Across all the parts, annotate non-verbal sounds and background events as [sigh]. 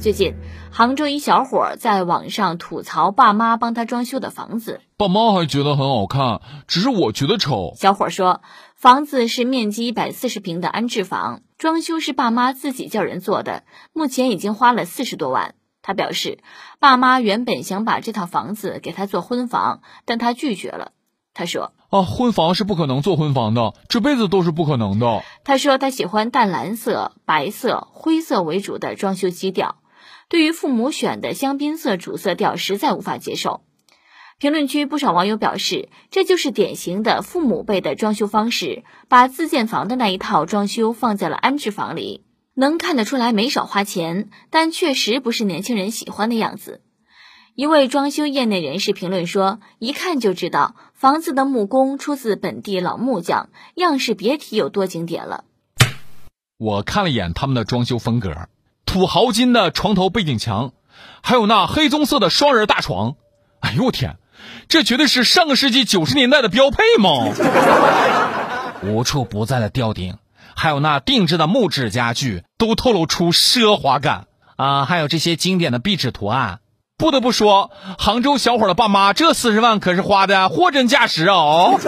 最近，杭州一小伙在网上吐槽爸妈帮他装修的房子，爸妈还觉得很好看，只是我觉得丑。小伙说，房子是面积一百四十平的安置房，装修是爸妈自己叫人做的，目前已经花了四十多万。他表示，爸妈原本想把这套房子给他做婚房，但他拒绝了。他说：“啊，婚房是不可能做婚房的，这辈子都是不可能的。”他说他喜欢淡蓝色、白色、灰色为主的装修基调。对于父母选的香槟色主色调，实在无法接受。评论区不少网友表示，这就是典型的父母辈的装修方式，把自建房的那一套装修放在了安置房里，能看得出来没少花钱，但确实不是年轻人喜欢的样子。一位装修业内人士评论说：“一看就知道房子的木工出自本地老木匠，样式别提有多经典了。”我看了一眼他们的装修风格。土豪金的床头背景墙，还有那黑棕色的双人大床，哎呦我天，这绝对是上个世纪九十年代的标配嘛！无处不在的吊顶，还有那定制的木质家具，都透露出奢华感啊！还有这些经典的壁纸图案，不得不说，杭州小伙的爸妈这四十万可是花的货真价实哦。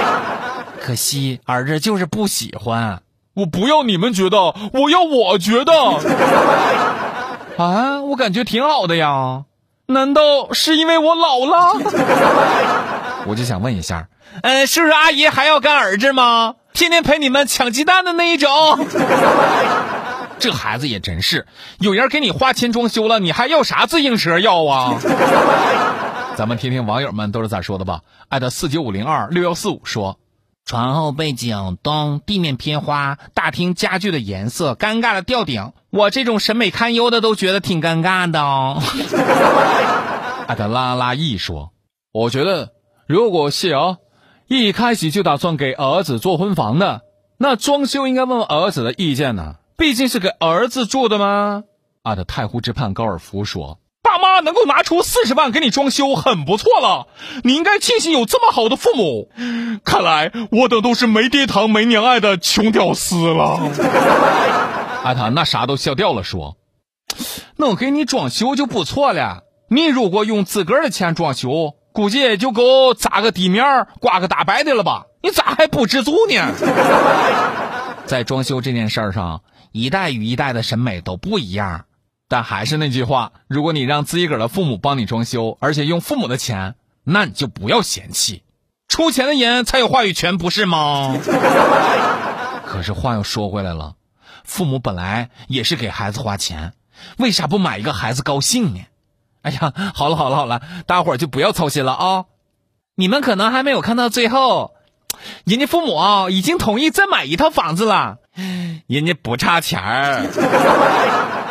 [laughs] 可惜儿子就是不喜欢。我不要你们觉得，我要我觉得。[laughs] 啊，我感觉挺好的呀，难道是因为我老了？我就想问一下，嗯，叔叔阿姨还要干儿子吗？天天陪你们抢鸡蛋的那一种？[laughs] 这孩子也真是，有人给你花钱装修了，你还要啥自行车要啊？[laughs] 咱们听听网友们都是咋说的吧。艾特四九五零二六幺四五说。床后背景灯，地面偏花，大厅家具的颜色，尴尬的吊顶，我这种审美堪忧的都觉得挺尴尬的哦。[laughs] 艾德拉拉一说：“我觉得，如果是啊，一开始就打算给儿子做婚房的，那装修应该问问儿子的意见呢，毕竟是给儿子住的嘛。”艾特太湖之畔高尔夫说。他能够拿出四十万给你装修，很不错了。你应该庆幸有这么好的父母。看来我等都是没爹疼、没娘爱的穷屌丝了。阿唐那啥都笑掉了，说：“能给你装修就不错了。你如果用自个儿的钱装修，估计也就够砸个地面、挂个大白的了吧？你咋还不知足呢？” [laughs] 在装修这件事上，一代与一代的审美都不一样。但还是那句话，如果你让自己个儿的父母帮你装修，而且用父母的钱，那你就不要嫌弃，出钱的人才有话语权，不是吗？[laughs] 可是话又说回来了，父母本来也是给孩子花钱，为啥不买一个孩子高兴呢？哎呀，好了好了好了，大伙儿就不要操心了啊！你们可能还没有看到最后，人家父母啊已经同意再买一套房子了，人家不差钱儿。